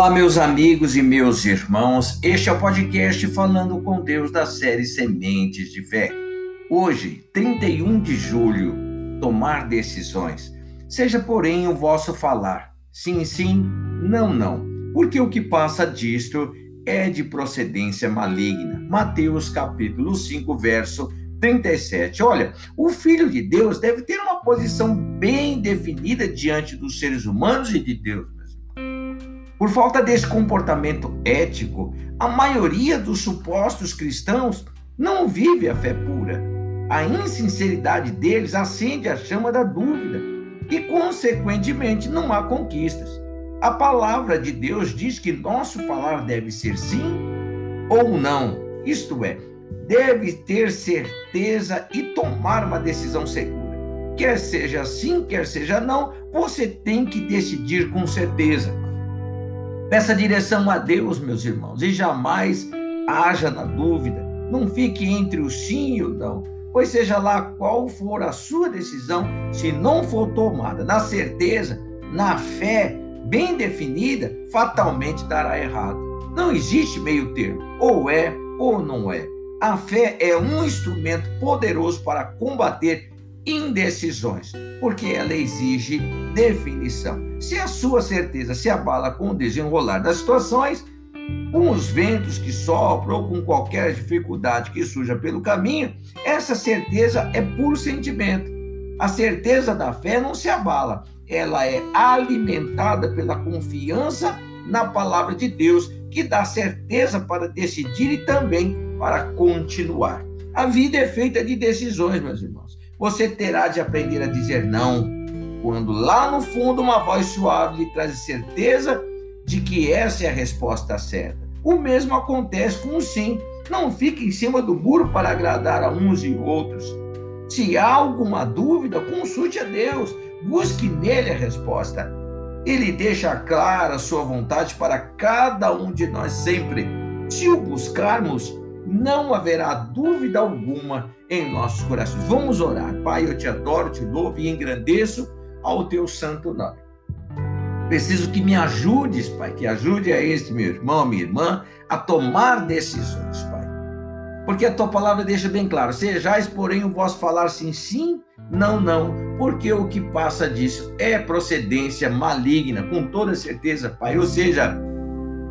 Olá, meus amigos e meus irmãos. Este é o podcast Falando com Deus da série Sementes de Fé. Hoje, 31 de julho, tomar decisões. Seja, porém, o vosso falar. Sim, sim, não, não. Porque o que passa disto é de procedência maligna. Mateus capítulo 5, verso 37. Olha, o Filho de Deus deve ter uma posição bem definida diante dos seres humanos e de Deus por falta desse comportamento ético, a maioria dos supostos cristãos não vive a fé pura. A insinceridade deles acende a chama da dúvida e, consequentemente, não há conquistas. A palavra de Deus diz que nosso falar deve ser sim ou não, isto é, deve ter certeza e tomar uma decisão segura. Quer seja sim, quer seja não, você tem que decidir com certeza. Peça direção a Deus, meus irmãos, e jamais haja na dúvida. Não fique entre o sim e o não, pois seja lá qual for a sua decisão, se não for tomada na certeza, na fé bem definida, fatalmente dará errado. Não existe meio termo, ou é ou não é. A fé é um instrumento poderoso para combater indecisões, porque ela exige definição. Se a sua certeza se abala com o desenrolar das situações, com os ventos que sopram ou com qualquer dificuldade que surja pelo caminho, essa certeza é puro sentimento. A certeza da fé não se abala, ela é alimentada pela confiança na palavra de Deus, que dá certeza para decidir e também para continuar. A vida é feita de decisões, meus irmãos. Você terá de aprender a dizer não, quando lá no fundo uma voz suave lhe traz certeza de que essa é a resposta certa. O mesmo acontece com o sim. Não fique em cima do muro para agradar a uns e outros. Se há alguma dúvida, consulte a Deus, busque nele a resposta. Ele deixa clara a sua vontade para cada um de nós sempre. Se o buscarmos, não haverá dúvida alguma em nossos corações. Vamos orar. Pai, eu te adoro, te louvo e engrandeço ao teu santo nome. Preciso que me ajudes, Pai, que ajude a este meu irmão, minha irmã, a tomar decisões, Pai. Porque a tua palavra deixa bem claro: sejais, porém, o vosso falar sim, sim, não, não, porque o que passa disso é procedência maligna, com toda certeza, Pai. Ou seja,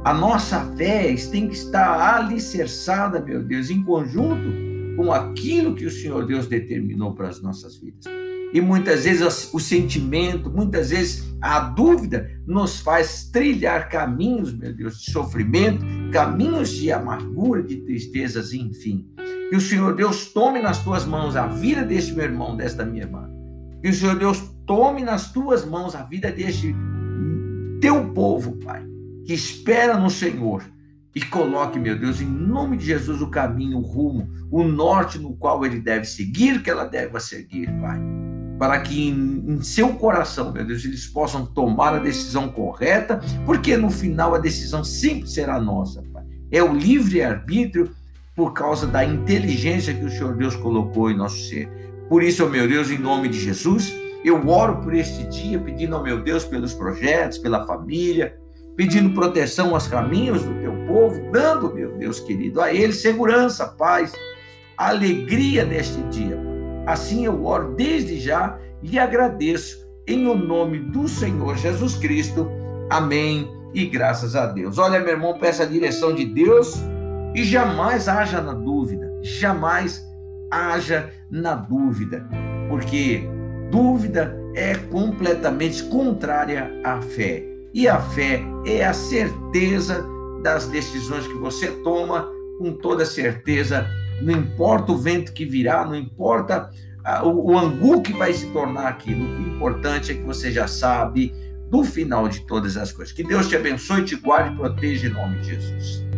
a nossa fé tem que estar alicerçada, meu Deus, em conjunto com aquilo que o Senhor Deus determinou para as nossas vidas. E muitas vezes o sentimento, muitas vezes a dúvida nos faz trilhar caminhos, meu Deus, de sofrimento, caminhos de amargura, de tristezas, enfim. Que o Senhor Deus tome nas tuas mãos a vida deste meu irmão, desta minha irmã. Que o Senhor Deus tome nas tuas mãos a vida deste teu povo, Pai, que espera no Senhor. E coloque, meu Deus, em nome de Jesus, o caminho, o rumo, o norte no qual ele deve seguir, que ela deve seguir, Pai para que em, em, seu coração, meu Deus, eles possam tomar a decisão correta, porque no final a decisão sempre será nossa, Pai. É o livre-arbítrio por causa da inteligência que o Senhor Deus colocou em nosso ser. Por isso, meu Deus, em nome de Jesus, eu oro por este dia, pedindo ao meu Deus pelos projetos, pela família, pedindo proteção aos caminhos do teu povo, dando, meu Deus querido, a eles segurança, paz, alegria neste dia, Assim eu oro desde já e agradeço em o nome do Senhor Jesus Cristo. Amém. E graças a Deus. Olha, meu irmão, peça a direção de Deus e jamais haja na dúvida. Jamais haja na dúvida, porque dúvida é completamente contrária à fé. E a fé é a certeza das decisões que você toma, com toda certeza não importa o vento que virá, não importa ah, o, o angu que vai se tornar aquilo. O importante é que você já sabe do final de todas as coisas. Que Deus te abençoe, te guarde e proteja em nome de Jesus.